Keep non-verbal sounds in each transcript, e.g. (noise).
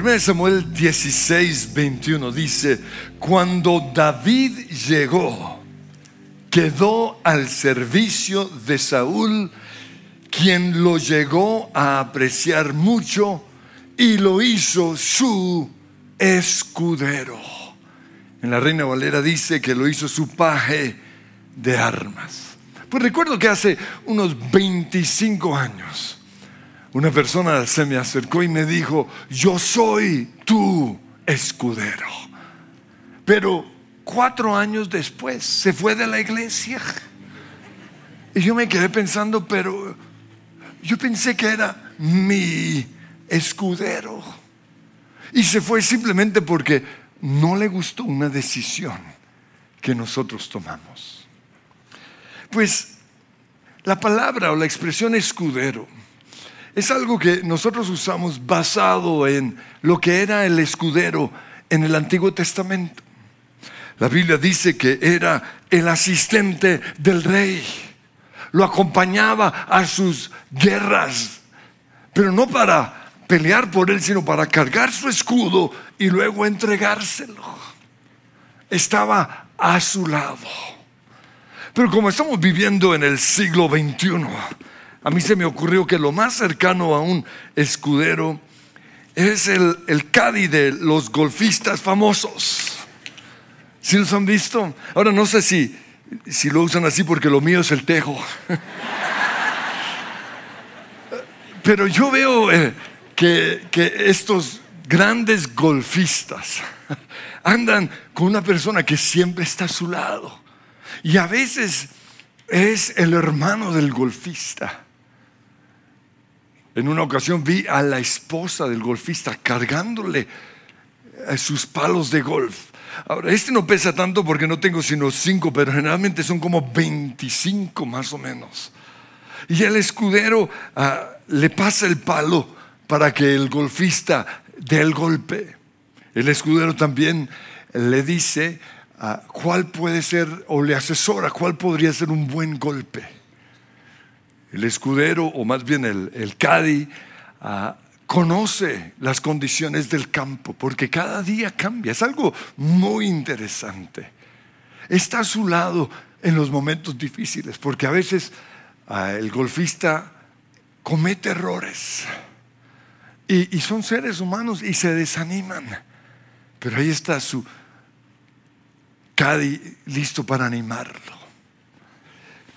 1 Samuel 16, 21 dice, cuando David llegó, quedó al servicio de Saúl, quien lo llegó a apreciar mucho y lo hizo su escudero. En la Reina Valera dice que lo hizo su paje de armas. Pues recuerdo que hace unos 25 años una persona se me acercó y me dijo, yo soy tu escudero. Pero cuatro años después se fue de la iglesia. Y yo me quedé pensando, pero yo pensé que era mi escudero. Y se fue simplemente porque no le gustó una decisión que nosotros tomamos. Pues la palabra o la expresión escudero es algo que nosotros usamos basado en lo que era el escudero en el Antiguo Testamento. La Biblia dice que era el asistente del rey. Lo acompañaba a sus guerras, pero no para pelear por él, sino para cargar su escudo y luego entregárselo. Estaba a su lado. Pero como estamos viviendo en el siglo XXI, a mí se me ocurrió que lo más cercano a un escudero es el, el caddy de los golfistas famosos. ¿Sí los han visto? Ahora no sé si, si lo usan así porque lo mío es el tejo. (laughs) Pero yo veo eh, que, que estos grandes golfistas (laughs) andan con una persona que siempre está a su lado. Y a veces es el hermano del golfista. En una ocasión vi a la esposa del golfista cargándole eh, sus palos de golf. Ahora, este no pesa tanto porque no tengo sino cinco, pero generalmente son como 25 más o menos. Y el escudero ah, le pasa el palo para que el golfista dé el golpe. El escudero también le dice ah, cuál puede ser, o le asesora cuál podría ser un buen golpe. El escudero, o más bien el, el Cadi, ah, conoce las condiciones del campo, porque cada día cambia. Es algo muy interesante. Está a su lado en los momentos difíciles, porque a veces ah, el golfista comete errores y, y, son seres humanos y se desaniman. Pero ahí está su Cadi listo para animarlo.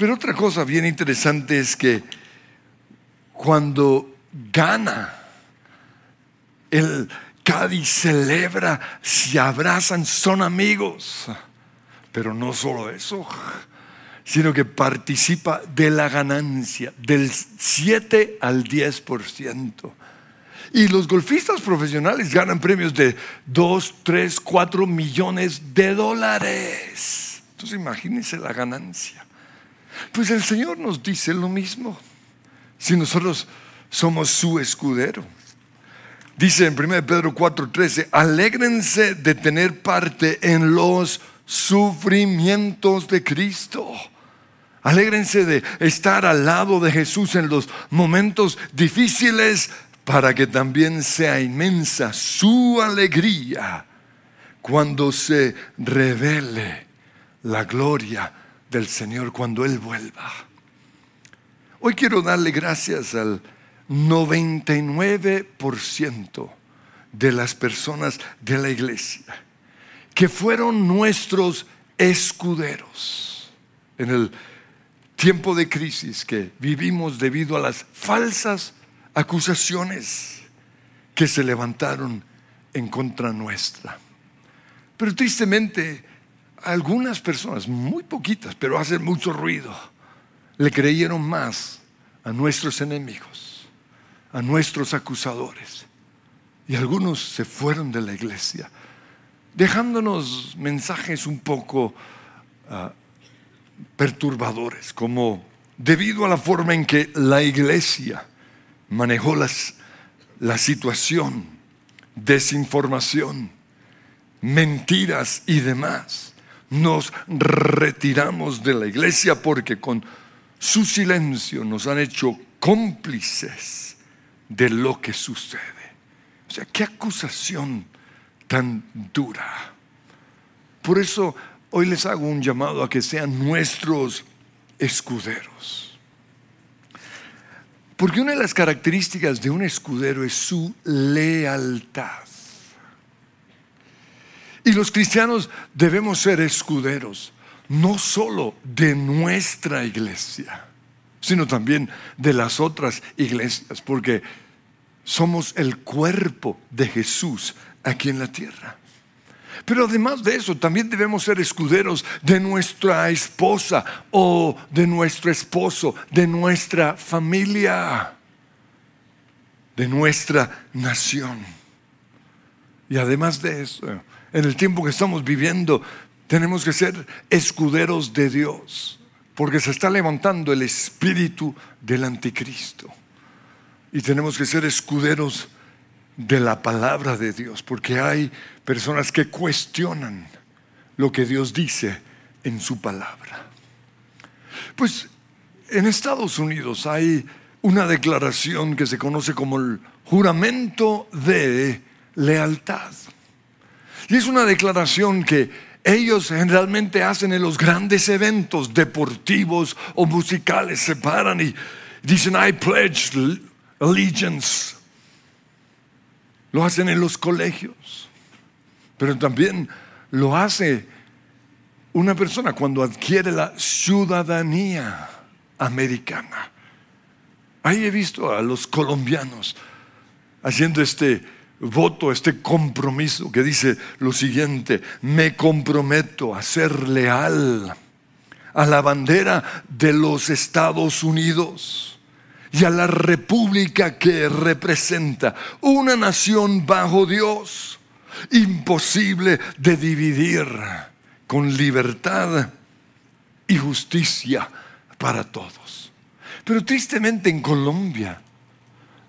Pero otra cosa bien interesante es que cuando gana, el Cádiz celebra, se abrazan, son amigos. Pero no solo eso, sino que participa de la ganancia del 7 al 10%. Y los golfistas profesionales ganan premios de 2, 3, 4 millones de dólares. Entonces imagínense la ganancia. Pues el Señor nos dice lo mismo. Si nosotros somos su escudero. Dice en 1 Pedro 4:13, alégrense de tener parte en los sufrimientos de Cristo. Alégrense de estar al lado de Jesús en los momentos difíciles para que también sea inmensa su alegría cuando se revele la gloria del Señor cuando Él vuelva. Hoy quiero darle gracias al 99% de las personas de la iglesia que fueron nuestros escuderos en el tiempo de crisis que vivimos debido a las falsas acusaciones que se levantaron en contra nuestra. Pero tristemente algunas personas, muy poquitas, pero hacen mucho ruido, le creyeron más a nuestros enemigos, a nuestros acusadores. Y algunos se fueron de la iglesia, dejándonos mensajes un poco uh, perturbadores, como debido a la forma en que la iglesia manejó las, la situación, desinformación, mentiras y demás nos retiramos de la iglesia porque con su silencio nos han hecho cómplices de lo que sucede. O sea, qué acusación tan dura. Por eso hoy les hago un llamado a que sean nuestros escuderos. Porque una de las características de un escudero es su lealtad. Y los cristianos debemos ser escuderos, no solo de nuestra iglesia, sino también de las otras iglesias, porque somos el cuerpo de Jesús aquí en la tierra. Pero además de eso, también debemos ser escuderos de nuestra esposa o de nuestro esposo, de nuestra familia, de nuestra nación. Y además de eso, en el tiempo que estamos viviendo, tenemos que ser escuderos de Dios, porque se está levantando el espíritu del anticristo. Y tenemos que ser escuderos de la palabra de Dios, porque hay personas que cuestionan lo que Dios dice en su palabra. Pues en Estados Unidos hay una declaración que se conoce como el juramento de lealtad. Y es una declaración que ellos generalmente hacen en los grandes eventos deportivos o musicales. Se paran y dicen, I pledge allegiance lo hacen en los colegios, pero también lo hace una persona cuando adquiere la ciudadanía americana. Ahí he visto a los colombianos haciendo este voto, este compromiso que dice lo siguiente, me comprometo a ser leal a la bandera de los Estados Unidos y a la república que representa, una nación bajo Dios, imposible de dividir, con libertad y justicia para todos. Pero tristemente en Colombia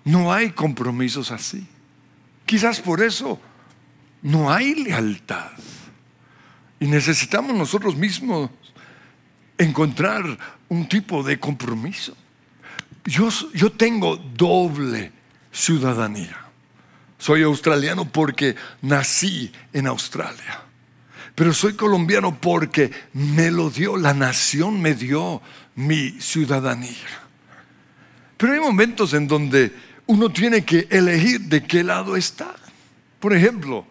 no hay compromisos así. Quizás por eso no hay lealtad. Y necesitamos nosotros mismos encontrar un tipo de compromiso yo, tengo doble ciudadanía. Soy australiano porque nací en Australia. Pero soy colombiano porque me lo dio, la nación me dio mi ciudadanía. Pero hay momentos en donde uno tiene que elegir de qué lado está. Por ejemplo,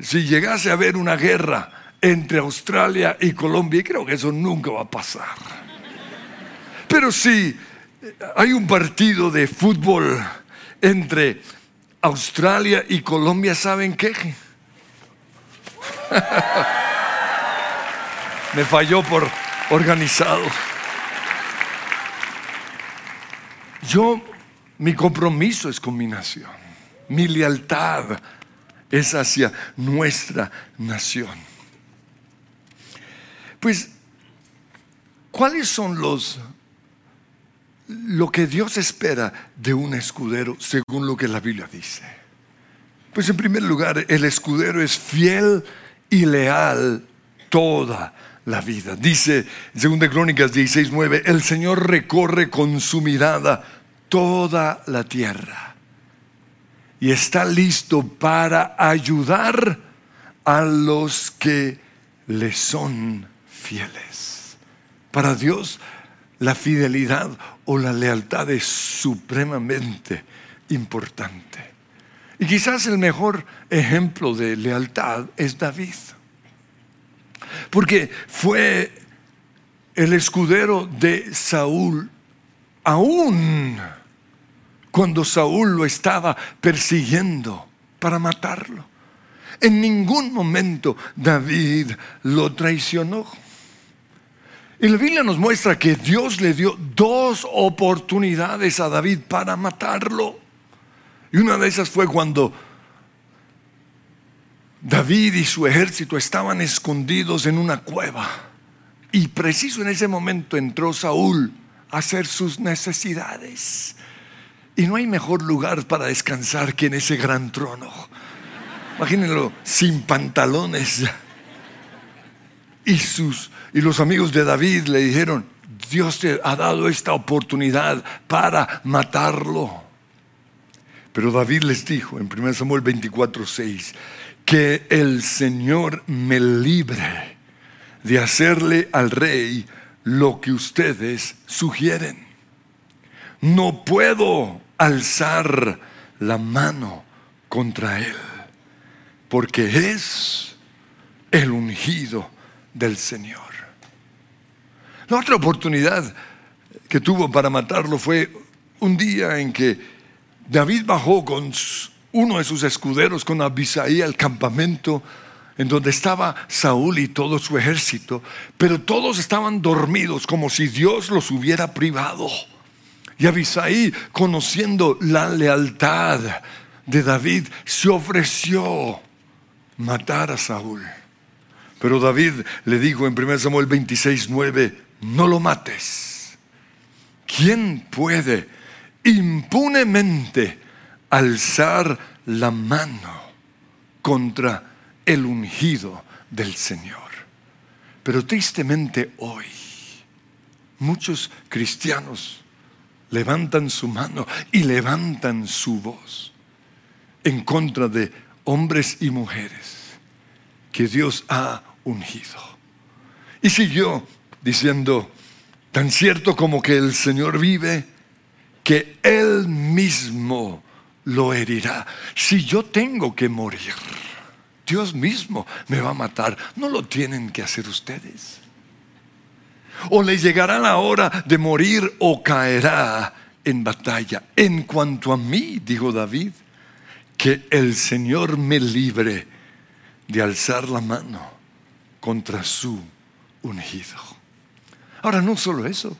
si llegase a haber una guerra entre Australia y Colombia, y creo que eso nunca va a pasar. Pero si hay un partido de fútbol entre Australia y Colombia, ¿saben qué? (laughs) Me falló por organizado. Yo, mi compromiso es con mi nación. Mi lealtad es hacia nuestra nación. Pues, ¿cuáles son los lo que Dios espera de un escudero según lo que la Biblia dice. Pues en primer lugar, el escudero es fiel y leal toda la vida. Dice en 2 Crónicas 16:9, el Señor recorre con su mirada toda la tierra y está listo para ayudar a los que le son fieles. Para Dios la fidelidad o la lealtad es supremamente importante. Y quizás el mejor ejemplo de lealtad es David. Porque fue el escudero de Saúl aún cuando Saúl lo estaba persiguiendo para matarlo. En ningún momento David lo traicionó. Y la Biblia nos muestra que Dios le dio dos oportunidades a David para matarlo. Y una de esas fue cuando David y su ejército estaban escondidos en una cueva. Y preciso en ese momento entró Saúl a hacer sus necesidades. Y no hay mejor lugar para descansar que en ese gran trono. Imagínenlo sin pantalones y, sus, y los amigos de David le dijeron, Dios te ha dado esta oportunidad para matarlo. Pero David les dijo en 1 Samuel 24, 6, que el Señor me libre de hacerle al rey lo que ustedes sugieren. No puedo alzar la mano contra él, porque es el ungido del Señor. La otra oportunidad que tuvo para matarlo fue un día en que David bajó con uno de sus escuderos, con Abisaí, al campamento en donde estaba Saúl y todo su ejército, pero todos estaban dormidos como si Dios los hubiera privado. Y Abisaí, conociendo la lealtad de David, se ofreció matar a Saúl. Pero David le dijo en 1 Samuel 26, 9, no lo mates. ¿Quién puede impunemente alzar la mano contra el ungido del Señor? Pero tristemente hoy muchos cristianos levantan su mano y levantan su voz en contra de hombres y mujeres que Dios ha ungido. Y siguió diciendo, tan cierto como que el Señor vive, que Él mismo lo herirá. Si yo tengo que morir, Dios mismo me va a matar. No lo tienen que hacer ustedes. O le llegará la hora de morir o caerá en batalla. En cuanto a mí, dijo David, que el Señor me libre de alzar la mano contra su ungido. Ahora, no solo eso,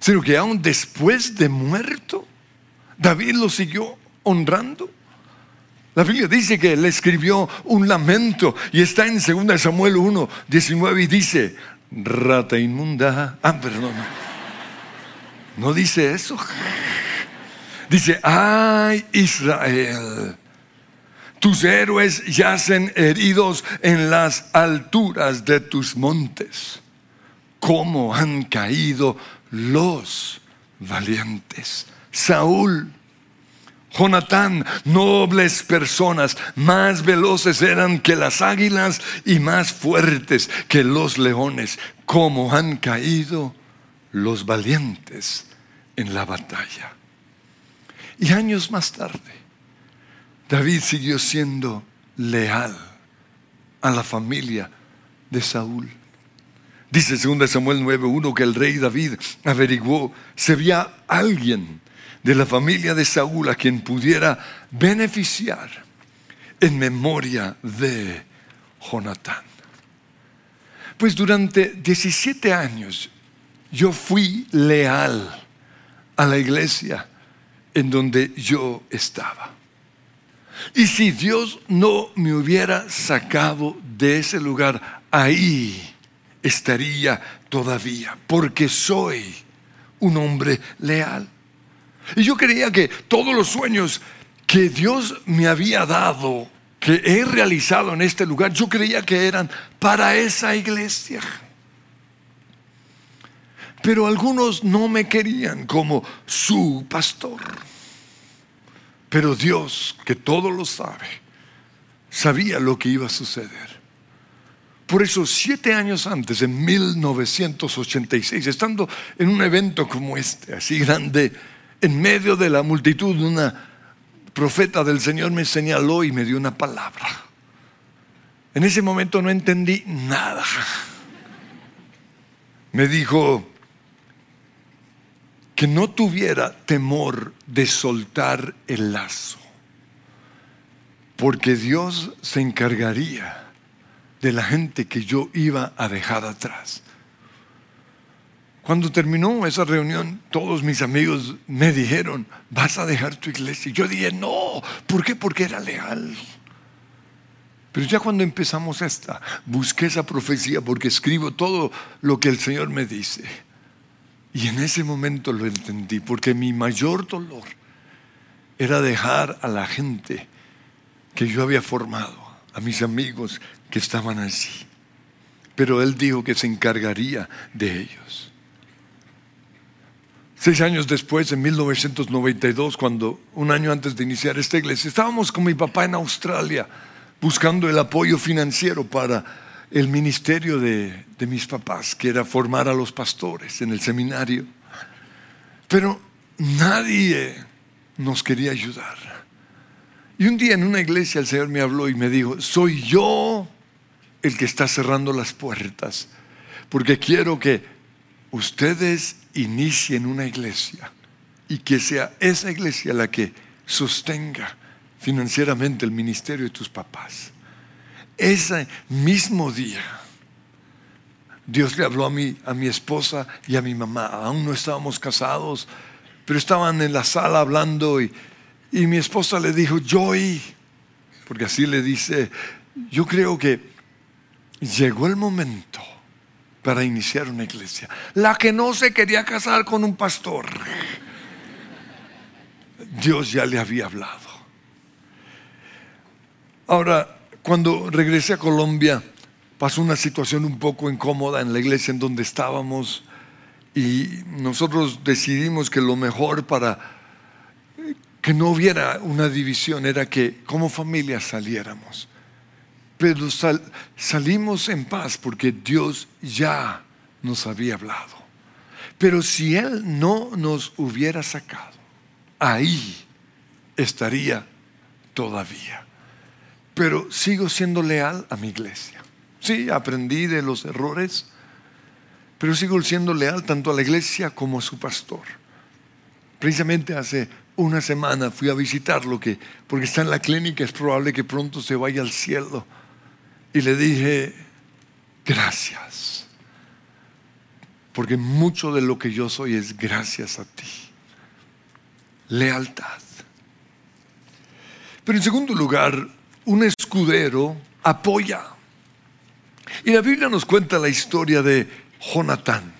sino que aún después de muerto, David lo siguió honrando. La Biblia dice que le escribió un lamento y está en 2 Samuel 1, 19 y dice, rata inmunda. Ah, perdón. No dice eso. Dice, ay Israel, tus héroes yacen heridos en las alturas de tus montes. ¿Cómo han caído los valientes? Saúl, Jonatán, nobles personas, más veloces eran que las águilas y más fuertes que los leones. ¿Cómo han caído los valientes en la batalla? Y años más tarde, David siguió siendo leal a la familia de Saúl. Dice 2 Samuel 9:1 que el rey David averiguó si había alguien de la familia de Saúl a quien pudiera beneficiar en memoria de Jonatán. Pues durante 17 años yo fui leal a la iglesia en donde yo estaba. Y si Dios no me hubiera sacado de ese lugar, ahí estaría todavía, porque soy un hombre leal. Y yo creía que todos los sueños que Dios me había dado, que he realizado en este lugar, yo creía que eran para esa iglesia. Pero algunos no me querían como su pastor. Pero Dios, que todo lo sabe, sabía lo que iba a suceder. Por eso, siete años antes, en 1986, estando en un evento como este, así grande, en medio de la multitud, una profeta del Señor me señaló y me dio una palabra. En ese momento no entendí nada. Me dijo, que no tuviera temor de soltar el lazo, porque Dios se encargaría de la gente que yo iba a dejar atrás. Cuando terminó esa reunión, todos mis amigos me dijeron, vas a dejar tu iglesia. Yo dije, no, ¿por qué? Porque era leal. Pero ya cuando empezamos esta, busqué esa profecía porque escribo todo lo que el Señor me dice. Y en ese momento lo entendí, porque mi mayor dolor era dejar a la gente que yo había formado, a mis amigos que estaban allí. Pero Él dijo que se encargaría de ellos. Seis años después, en 1992, cuando un año antes de iniciar esta iglesia, estábamos con mi papá en Australia buscando el apoyo financiero para el ministerio de, de mis papás, que era formar a los pastores en el seminario. Pero nadie nos quería ayudar. Y un día en una iglesia el Señor me habló y me dijo, soy yo el que está cerrando las puertas, porque quiero que ustedes inicien una iglesia y que sea esa iglesia la que sostenga financieramente el ministerio de tus papás. Ese mismo día, Dios le habló a mí, a mi esposa y a mi mamá. Aún no estábamos casados, pero estaban en la sala hablando y, y mi esposa le dijo, Joy, porque así le dice, yo creo que llegó el momento para iniciar una iglesia. La que no se quería casar con un pastor. Dios ya le había hablado. Ahora, cuando regresé a Colombia, pasó una situación un poco incómoda en la iglesia en donde estábamos y nosotros decidimos que lo mejor para que no hubiera una división era que como familia saliéramos. Pero salimos en paz porque Dios ya nos había hablado. Pero si Él no nos hubiera sacado, ahí estaría todavía. Pero sigo siendo leal a mi iglesia. Sí, aprendí de los errores, pero sigo siendo leal tanto a la iglesia como a su pastor. Precisamente hace una semana fui a visitarlo, que, porque está en la clínica, es probable que pronto se vaya al cielo. Y le dije, gracias. Porque mucho de lo que yo soy es gracias a ti. Lealtad. Pero en segundo lugar, un escudero apoya. Y la Biblia nos cuenta la historia de Jonatán,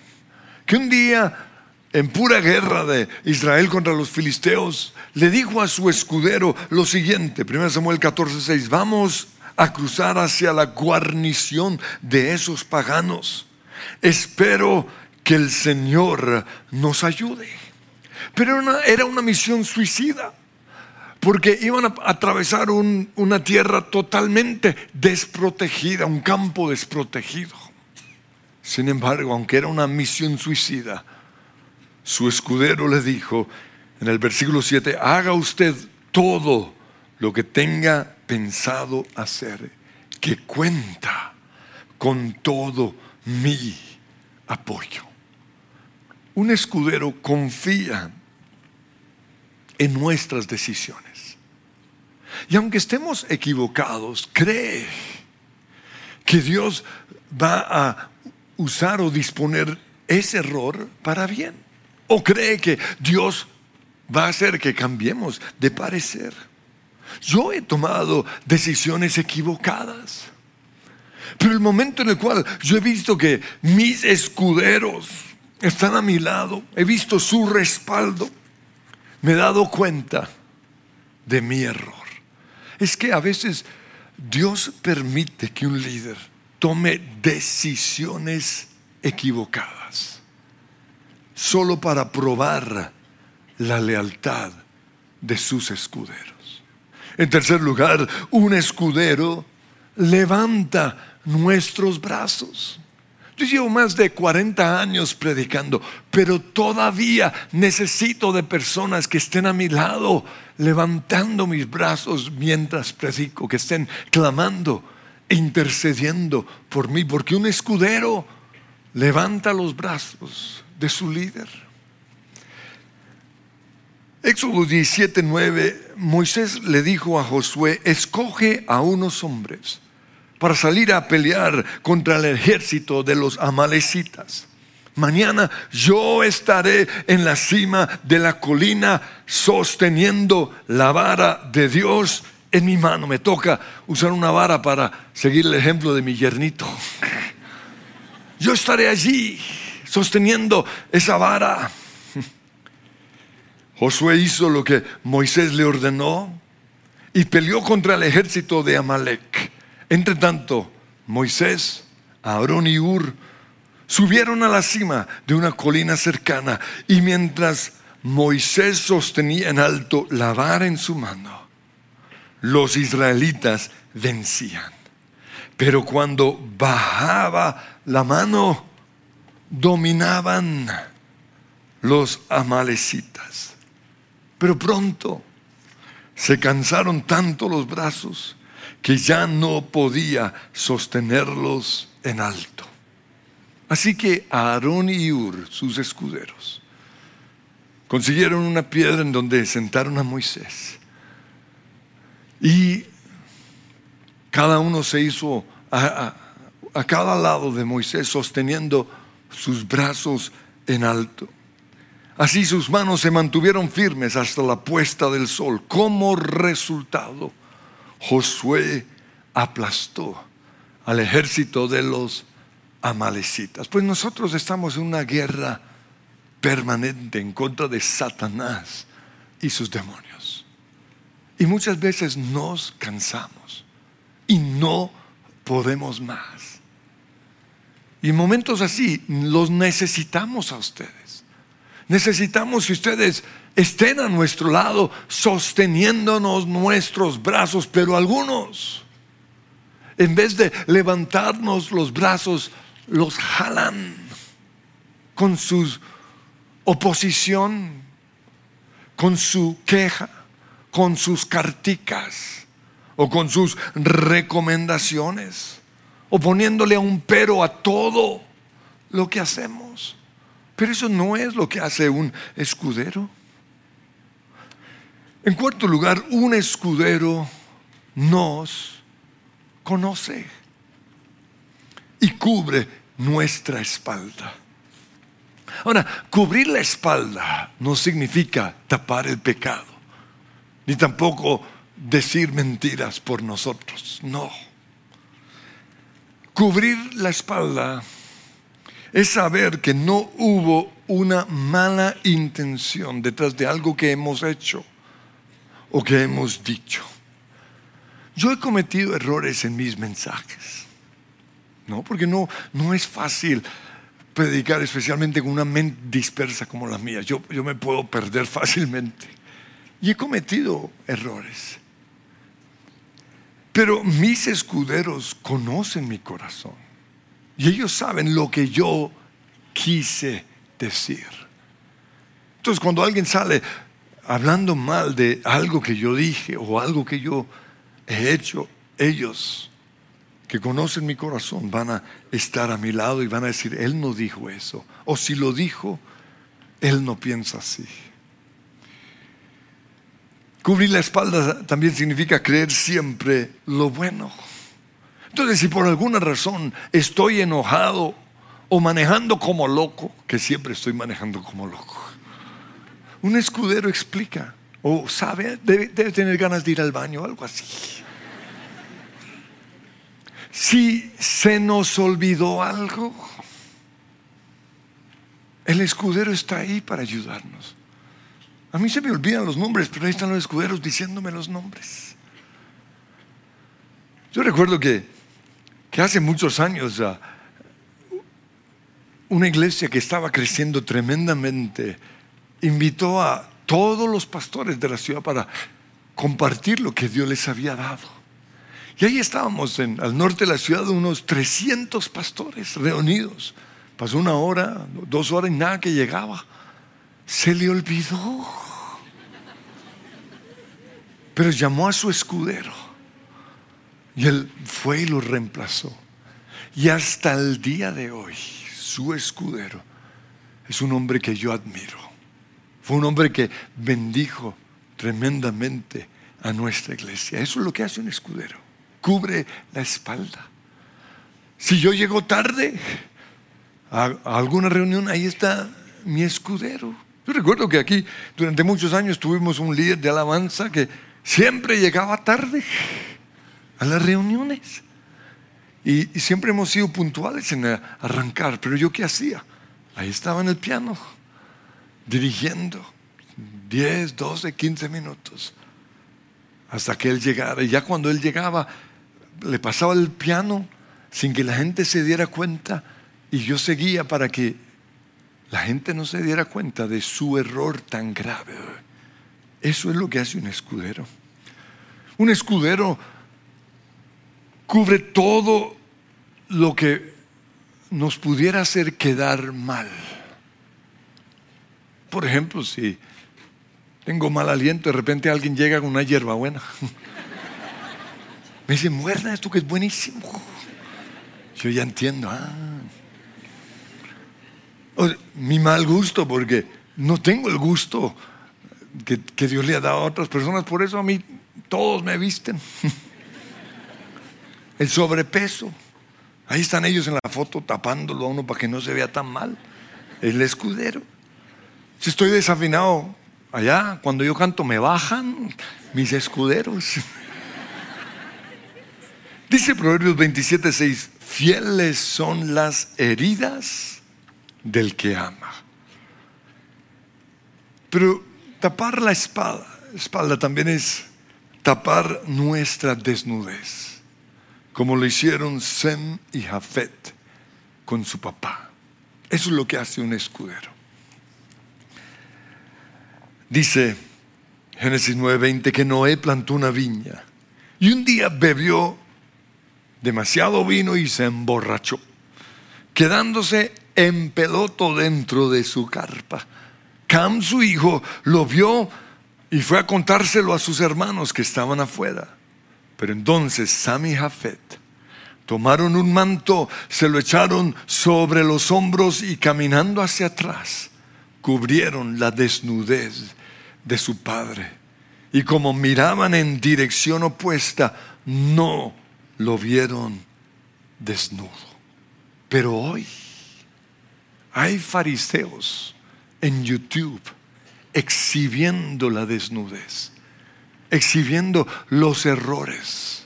que un día en pura guerra de Israel contra los filisteos, le dijo a su escudero lo siguiente, 1 Samuel 14:6, vamos a cruzar hacia la guarnición de esos paganos. Espero que el Señor nos ayude. Pero era una misión suicida, porque iban a atravesar una tierra totalmente desprotegida, un campo desprotegido. Sin embargo, aunque era una misión suicida, su escudero le dijo en el versículo 7, haga usted todo lo que tenga pensado hacer, que cuenta con todo mi apoyo. Un escudero confía en nuestras decisiones. Y aunque estemos equivocados, cree que Dios va a usar o disponer ese error para bien. O cree que Dios va a hacer que cambiemos de parecer. Yo he tomado decisiones equivocadas. Pero el momento en el cual yo he visto que mis escuderos están a mi lado, he visto su respaldo, me he dado cuenta de mi error. Es que a veces Dios permite que un líder tome decisiones equivocadas solo para probar la lealtad de sus escuderos. En tercer lugar, un escudero levanta nuestros brazos. Yo llevo más de 40 años predicando, pero todavía necesito de personas que estén a mi lado, levantando mis brazos mientras predico, que estén clamando e intercediendo por mí, porque un escudero levanta los brazos de su líder. Éxodo 17, 9, Moisés le dijo a Josué, escoge a unos hombres para salir a pelear contra el ejército de los amalecitas. Mañana yo estaré en la cima de la colina sosteniendo la vara de Dios en mi mano. Me toca usar una vara para seguir el ejemplo de mi yernito. Yo estaré allí sosteniendo esa vara. Josué hizo lo que Moisés le ordenó y peleó contra el ejército de Amalek. Entre tanto, Moisés, Aarón y Ur Subieron a la cima de una colina cercana y mientras Moisés sostenía en alto la vara en su mano, los israelitas vencían. Pero cuando bajaba la mano, dominaban los amalecitas. Pero pronto se cansaron tanto los brazos que ya no podía sostenerlos en alto. Así que Aarón y Ur, sus escuderos, consiguieron una piedra en donde sentaron a Moisés. Y cada uno se hizo a, a cada lado de Moisés sosteniendo sus brazos en alto. Así sus manos se mantuvieron firmes hasta la puesta del sol. Como resultado, Josué aplastó al ejército de los amalecitas. Pues nosotros estamos en una guerra permanente en contra de Satanás y sus demonios. Y muchas veces nos cansamos y no podemos más. Y en momentos así los necesitamos a ustedes. Necesitamos que ustedes estén a nuestro lado sosteniéndonos nuestros brazos, pero algunos, en vez de levantarnos los brazos, los jalan con su oposición, con su queja, con sus carticas o con sus recomendaciones o poniéndole un pero a todo lo que hacemos. Pero eso no es lo que hace un escudero. En cuarto lugar, un escudero nos conoce y cubre nuestra espalda. Ahora, cubrir la espalda no significa tapar el pecado, ni tampoco decir mentiras por nosotros, no. Cubrir la espalda es saber que no hubo una mala intención detrás de algo que hemos hecho o que hemos dicho. Yo he cometido errores en mis mensajes. No, porque no, no es fácil predicar, especialmente con una mente dispersa como la mía. Yo, yo me puedo perder (laughs) fácilmente. Y he cometido errores. Pero mis escuderos conocen mi corazón. Y ellos saben lo que yo quise decir. Entonces cuando alguien sale hablando mal de algo que yo dije o algo que yo he hecho, ellos que conocen mi corazón van a estar a mi lado y van a decir, Él no dijo eso. O si lo dijo, Él no piensa así. Cubrir la espalda también significa creer siempre lo bueno. Entonces, si por alguna razón estoy enojado o manejando como loco, que siempre estoy manejando como loco, un escudero explica o sabe, debe, tener ganas de ir al baño o algo así. Si se nos olvidó algo, el escudero está ahí para ayudarnos. A mí se me olvidan los nombres, pero ahí están los escuderos diciéndome los nombres. Yo recuerdo que, hace muchos años una iglesia que estaba creciendo tremendamente invitó a todos los pastores de la ciudad para compartir lo que Dios les había dado. Y ahí estábamos en, al norte de la ciudad, unos 300 pastores reunidos. Pasó una hora, dos horas y nada que llegaba. Se le olvidó. Pero llamó a su escudero. Y él fue y lo reemplazó. Y hasta el día de hoy, su escudero es un hombre que yo admiro. Fue un hombre que bendijo tremendamente a nuestra iglesia. Eso es lo que hace un escudero cubre la espalda. Si yo llego tarde a, alguna reunión, ahí está mi escudero. Yo recuerdo que aquí durante muchos años tuvimos un líder de alabanza que siempre llegaba tarde a las reuniones. Y, siempre hemos sido puntuales en arrancar. Pero yo qué hacía? Ahí estaba en el piano, dirigiendo 10, 12, 15 minutos hasta que él llegara. Y ya cuando él llegaba, le pasaba el piano sin que la gente se diera cuenta Y yo seguía para que la gente no se diera cuenta de su error tan grave. Eso es lo que hace un escudero. Un escudero cubre todo lo que nos pudiera hacer quedar mal. Por ejemplo, si tengo mal aliento, de repente alguien llega con una hierbabuena. Me dice, muerda esto que es buenísimo. Yo ya entiendo. Ah. mi mal gusto, porque no tengo el gusto que, que Dios le ha dado a otras personas, por eso a mí todos me visten. (laughs) El sobrepeso. Ahí están ellos en la foto tapándolo a uno para que no se vea tan mal. El escudero. Si estoy desafinado allá, cuando yo canto me bajan mis escuderos. (laughs) Dice Proverbios 27, 6, fieles son las heridas del que ama. Pero tapar la espalda, espalda también es tapar nuestra desnudez, como lo hicieron Sem y Jafet con su papá. Eso es lo que hace un escudero. Dice Génesis 9:20 que Noé plantó una viña y un día bebió demasiado vino y se emborrachó, quedándose en peloto dentro de su carpa. Cam, su hijo, lo vio y fue a contárselo a sus hermanos que estaban afuera. Pero entonces Sam y Jafet tomaron un manto, se lo echaron sobre los hombros y caminando hacia atrás, cubrieron la desnudez de su padre. Y como miraban en dirección opuesta, no lo vieron desnudo. Pero hoy hay fariseos en YouTube exhibiendo la desnudez, exhibiendo los errores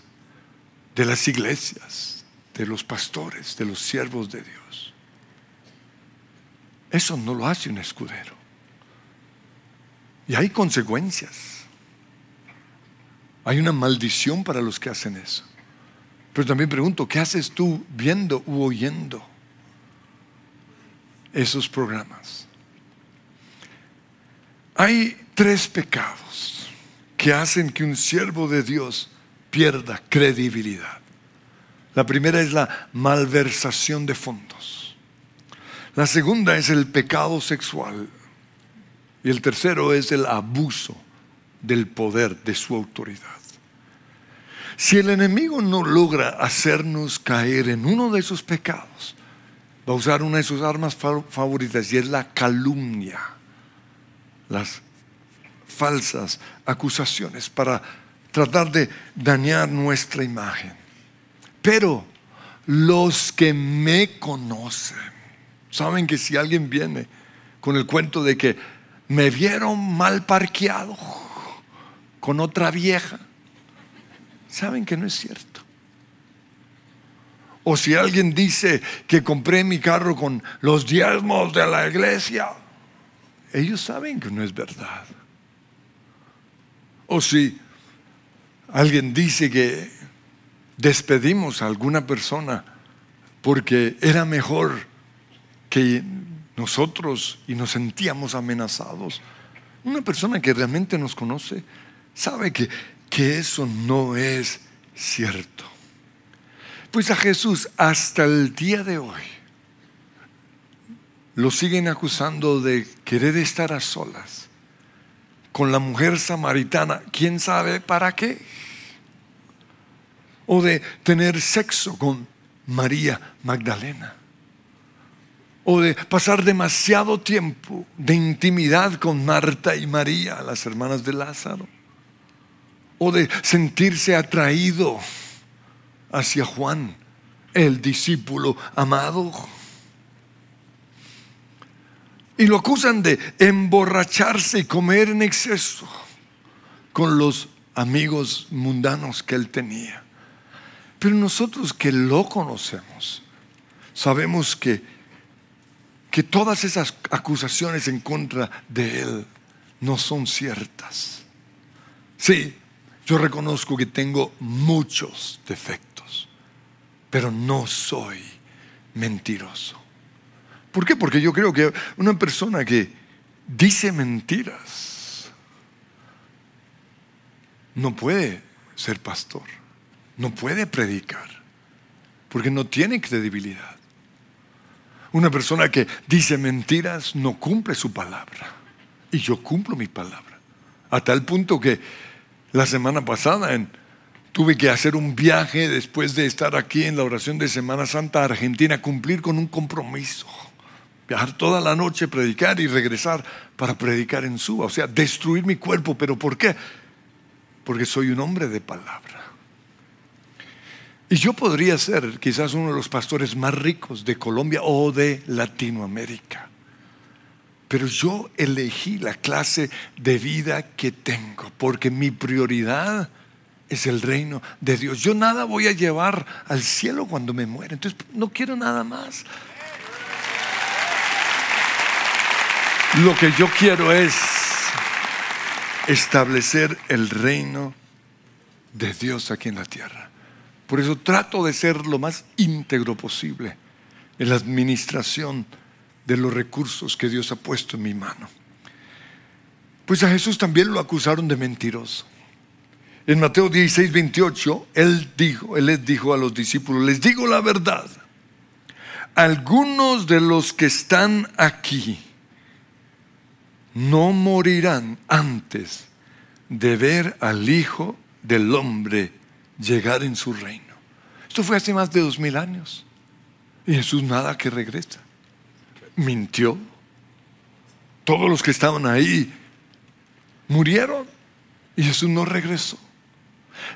de las iglesias, de los pastores, de los siervos de Dios. Eso no lo hace un escudero. Y hay consecuencias. Hay una maldición para los que hacen eso. Pero también pregunto, ¿qué haces tú viendo u oyendo esos programas? Hay tres pecados que hacen que un siervo de Dios pierda credibilidad. La primera es la malversación de fondos. La segunda es el pecado sexual. Y el tercero es el abuso del poder de su autoridad. Si el enemigo no logra hacernos caer en uno de esos pecados, va a usar una de sus armas favoritas y es la calumnia, las falsas acusaciones para tratar de dañar nuestra imagen. Pero los que me conocen saben que si alguien viene con el cuento de que me vieron mal parqueado con otra vieja, saben que no es cierto. O si alguien dice que compré mi carro con los diezmos de la iglesia, ellos saben que no es verdad. O si alguien dice que despedimos a alguna persona porque era mejor que nosotros y nos sentíamos amenazados, una persona que realmente nos conoce sabe que que eso no es cierto. Pues a Jesús hasta el día de hoy lo siguen acusando de querer estar a solas con la mujer samaritana, quién sabe para qué, o de tener sexo con María Magdalena, o de pasar demasiado tiempo de intimidad con Marta y María, las hermanas de Lázaro. O de sentirse atraído hacia Juan, el discípulo amado. Y lo acusan de emborracharse y comer en exceso con los amigos mundanos que él tenía. Pero nosotros que lo conocemos, sabemos que, que todas esas acusaciones en contra de él no son ciertas. Sí, yo reconozco que tengo muchos defectos, pero no soy mentiroso. ¿Por qué? Porque yo creo que una persona que dice mentiras no puede ser pastor, no puede predicar, porque no tiene credibilidad. Una persona que dice mentiras no cumple su palabra. Y yo cumplo mi palabra. A tal punto que la semana pasada Tuve que hacer un viaje después de estar aquí en la oración de Semana Santa Argentina, cumplir con un compromiso. Viajar toda la noche, predicar y regresar para predicar en Suba. O sea, destruir mi cuerpo. ¿Pero por qué? Porque soy un hombre de palabra. Y yo podría ser quizás uno de los pastores más ricos de Colombia o de Latinoamérica. Pero yo elegí la clase de vida que tengo porque mi prioridad es el reino de Dios. Yo nada voy a llevar al cielo cuando me muera. Entonces no quiero nada más. Lo que yo quiero es establecer el reino de Dios aquí en la tierra. Por eso trato de ser lo más íntegro posible en la administración de los recursos que Dios ha puesto en mi mano. Pues a Jesús también lo acusaron de mentiroso. En Mateo 16, 28, él dijo, él les dijo a los discípulos, les digo la verdad, algunos de los que están aquí no morirán antes de ver al Hijo del Hombre llegar en su reino. Esto fue hace más de dos mil años. Y Jesús nada que regresa. Mintió. Todos los que estaban ahí murieron y Jesús no regresó.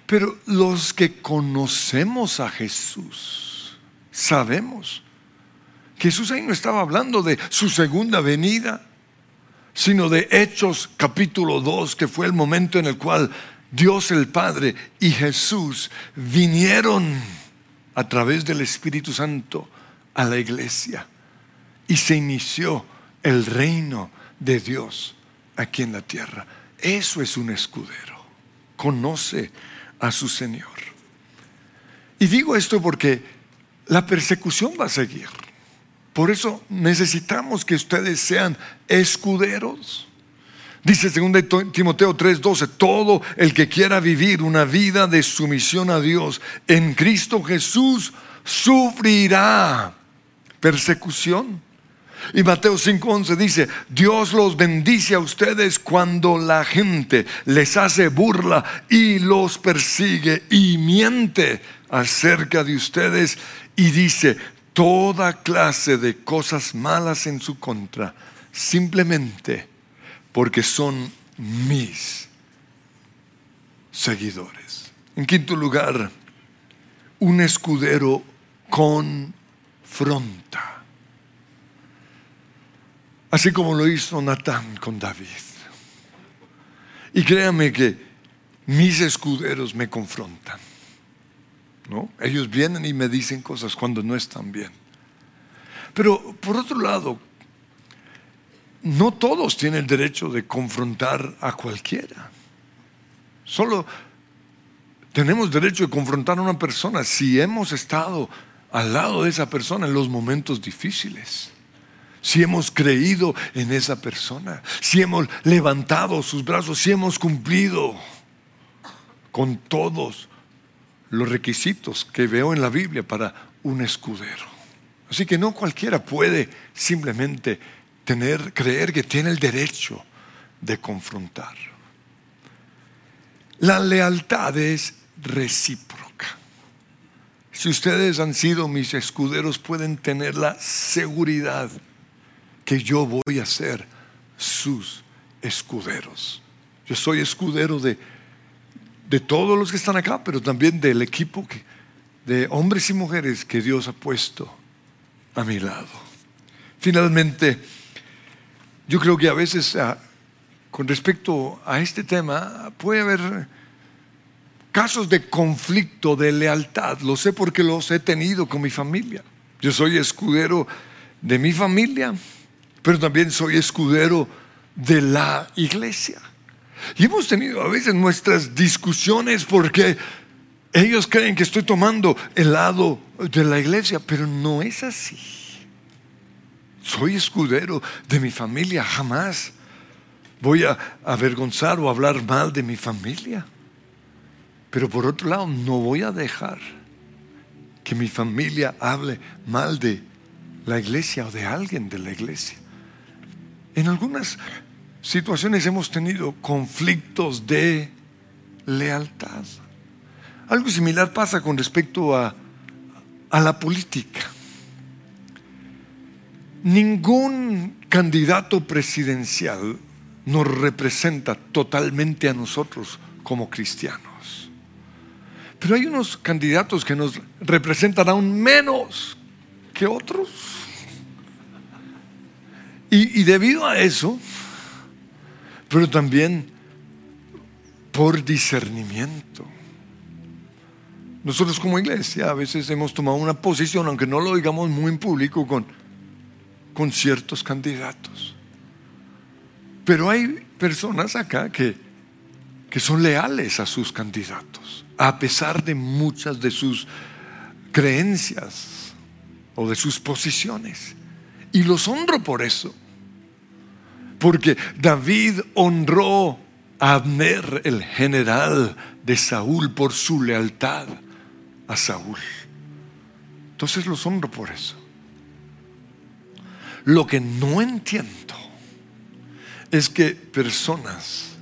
Pero los que conocemos a Jesús, sabemos que Jesús ahí no estaba hablando de su segunda venida, sino de Hechos capítulo 2, que fue el momento en el cual Dios el Padre y Jesús vinieron a través del Espíritu Santo a la iglesia y se inició el reino de Dios aquí en la tierra. Eso es un escudero. Conoce a su Señor. Y digo esto porque la persecución va a seguir. Por eso necesitamos que ustedes sean escuderos. Dice 2 Timoteo 3:12, todo el que quiera vivir una vida de sumisión a Dios en Cristo Jesús sufrirá persecución. Y Mateo 5:11 dice, Dios los bendice a ustedes cuando la gente les hace burla y los persigue y miente acerca de ustedes y dice toda clase de cosas malas en su contra, simplemente porque son mis seguidores. En quinto lugar, un escudero confronta Así como lo hizo Natán con David. Y créanme que mis escuderos me confrontan. ¿No? Ellos vienen y me dicen cosas cuando no están bien. Pero por otro lado, no todos tienen el derecho de confrontar a cualquiera. Solo tenemos derecho de confrontar a una persona si hemos estado al lado de esa persona en los momentos difíciles si hemos creído en esa persona, si hemos levantado sus brazos, si hemos cumplido con todos los requisitos que veo en la Biblia para un escudero. Así que no cualquiera puede simplemente tener, creer que tiene el derecho de confrontar. La lealtad es recíproca. Si ustedes han sido mis escuderos, pueden tener la seguridad que yo voy a ser sus escuderos. Yo soy escudero de, de todos los que están acá, pero también del equipo de hombres y mujeres que Dios ha puesto a mi lado. Finalmente, yo creo que a veces ah, con respecto a este tema puede haber casos de conflicto, de lealtad. Lo sé porque los he tenido con mi familia. Yo soy escudero de mi familia pero también soy escudero de la iglesia. Y hemos tenido a veces nuestras discusiones porque ellos creen que estoy tomando el lado de la iglesia, pero no es así. soy escudero de mi familia, jamás voy a avergonzar o hablar mal de mi familia. Pero por otro lado, no voy a dejar que mi familia hable mal de la iglesia o de alguien de la iglesia. En algunas situaciones hemos tenido conflictos de lealtad. Algo similar pasa con respecto a, a la política. Ningún candidato presidencial nos representa totalmente a nosotros como cristianos. Pero hay unos candidatos que nos representan aún menos que otros. Y, y debido a eso, pero también por discernimiento. Nosotros como iglesia a veces hemos tomado una posición, aunque no lo digamos muy en público, con, con ciertos candidatos. Pero hay personas acá que, que son leales a sus candidatos, a pesar de muchas de sus creencias o de sus posiciones. Y los honro por eso. Porque David honró a Abner, el general de Saúl, por su lealtad a Saúl. Entonces los honro por eso. Lo que no entiendo es que personas,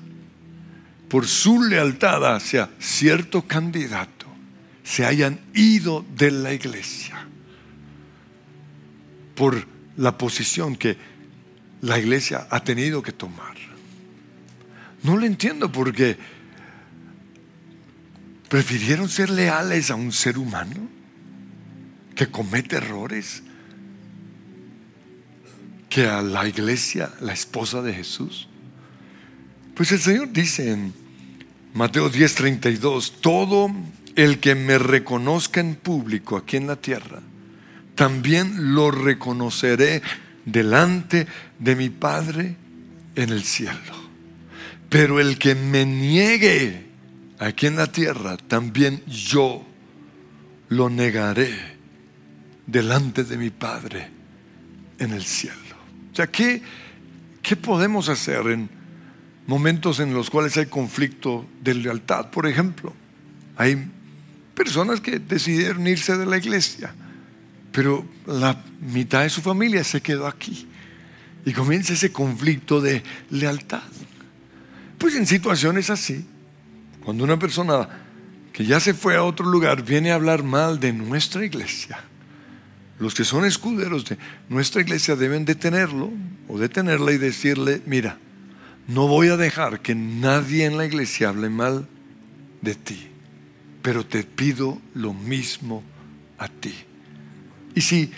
por su lealtad hacia cierto candidato, se hayan ido de la iglesia por la posición que la iglesia ha tenido que tomar. No lo entiendo porque prefirieron ser leales a un ser humano que comete errores que a la iglesia, la esposa de Jesús? Pues el Señor dice en Mateo 10:32, todo el que me reconozca en público aquí en la tierra, también lo reconoceré delante de mi Padre en el cielo. Pero el que me niegue aquí en la tierra, también yo lo negaré delante de mi Padre en el cielo. O sea, ¿qué, ¿qué podemos hacer en momentos en los cuales hay conflicto de lealtad? Por ejemplo, hay personas que decidieron irse de la iglesia, pero la mitad de su familia se quedó aquí. Y comienza ese conflicto de lealtad. Pues en situaciones así, cuando una persona que ya se fue a otro lugar viene a hablar mal de nuestra iglesia, los que son escuderos de nuestra iglesia deben detenerlo o detenerla y decirle, mira, no voy a dejar que nadie en la iglesia hable mal de ti, pero te pido lo mismo a ti. Y si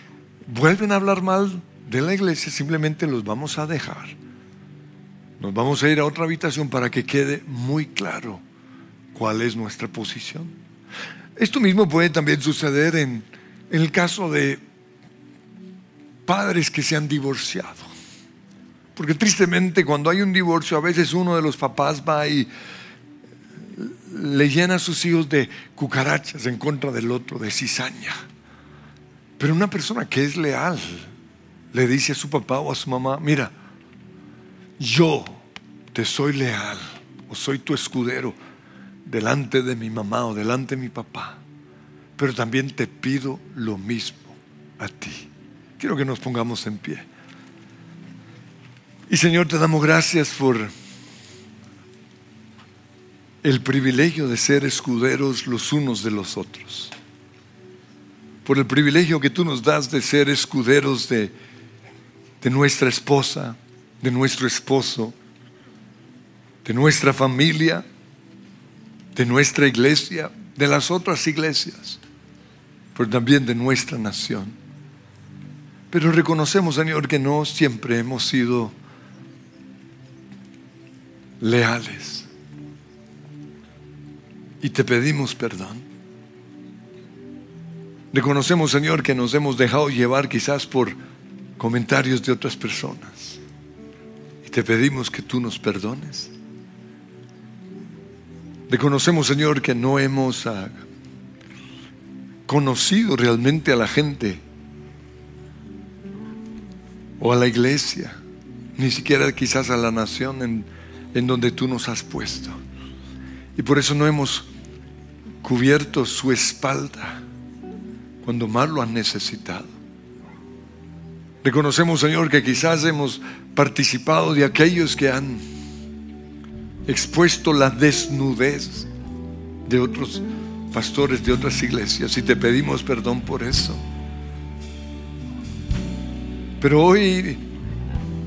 vuelven a hablar mal de la iglesia, simplemente los vamos a dejar. Nos vamos a ir a otra habitación para que quede muy claro cuál es nuestra posición. Esto mismo puede también suceder en, el caso de padres que se han divorciado. Porque tristemente cuando hay un divorcio a veces uno de los papás va y le llena a sus hijos de cucarachas en contra del otro, de cizaña. Pero una persona que es leal le dice a su papá o a su mamá, mira, yo te soy leal o soy tu escudero delante de mi mamá o delante de mi papá, pero también te pido lo mismo a ti. Quiero que nos pongamos en pie. Y Señor, te damos gracias por el privilegio de ser escuderos los unos de los otros. Por el privilegio que tú nos das de ser escuderos de, de nuestra esposa, de nuestro esposo, de nuestra familia, de nuestra iglesia, de las otras iglesias, pero también de nuestra nación. Pero reconocemos, Señor, que no siempre hemos sido leales. Y te pedimos perdón. Reconocemos, Señor, que nos hemos dejado llevar quizás por comentarios de otras personas. Y te pedimos que tú nos perdones. Reconocemos, Señor, que no hemos ah, conocido realmente a la gente o a la iglesia, ni siquiera quizás a la nación en, en donde tú nos has puesto. Y por eso no hemos cubierto su espalda cuando más lo han necesitado. Reconocemos, Señor, que quizás hemos participado de aquellos que han expuesto la desnudez de otros pastores de otras iglesias y te pedimos perdón por eso. Pero hoy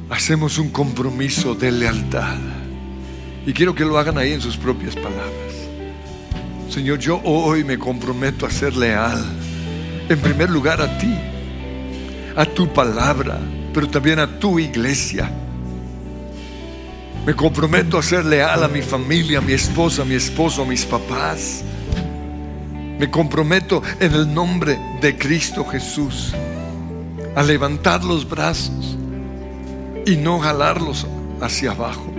hacemos un compromiso de lealtad y quiero que lo hagan ahí en sus propias palabras. Señor, yo hoy me comprometo a ser leal, en primer lugar a ti, a tu palabra, pero también a tu iglesia. Me comprometo a ser leal a mi familia, a mi esposa, a mi esposo, a mis papás. Me comprometo en el nombre de Cristo Jesús a levantar los brazos y no jalarlos hacia abajo.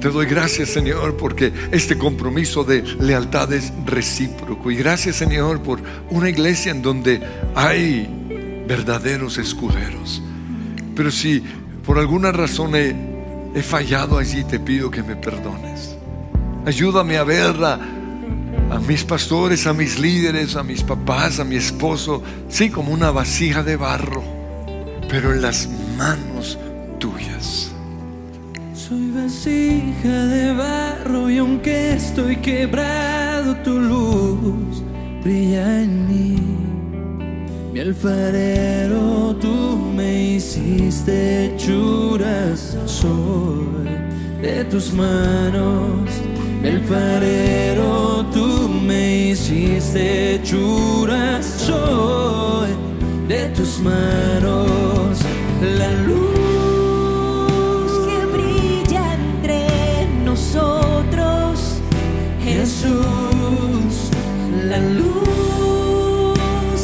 Te doy gracias, Señor, porque este compromiso de lealtad es recíproco. Y gracias, Señor, por una iglesia en donde hay verdaderos escuderos. Pero si por alguna razón he, fallado allí, te pido que me perdones. Ayúdame a ver a, a mis pastores, a mis líderes, a mis papás, a mi esposo, sí, como una vasija de barro, pero en las manos tuyas. Soy vasija de barro y aunque estoy quebrado, tu luz brilla en mí. Mi alfarero, tú me hiciste churas, soy de tus manos. Mi alfarero, tú me hiciste churas, soy de tus manos. La luz Jesús, la luz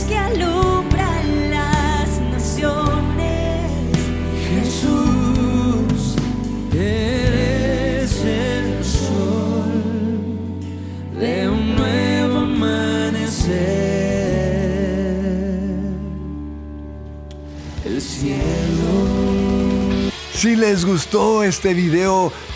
que alumbra las naciones. Jesús, eres el sol de un nuevo amanecer. El cielo. Si les gustó este video,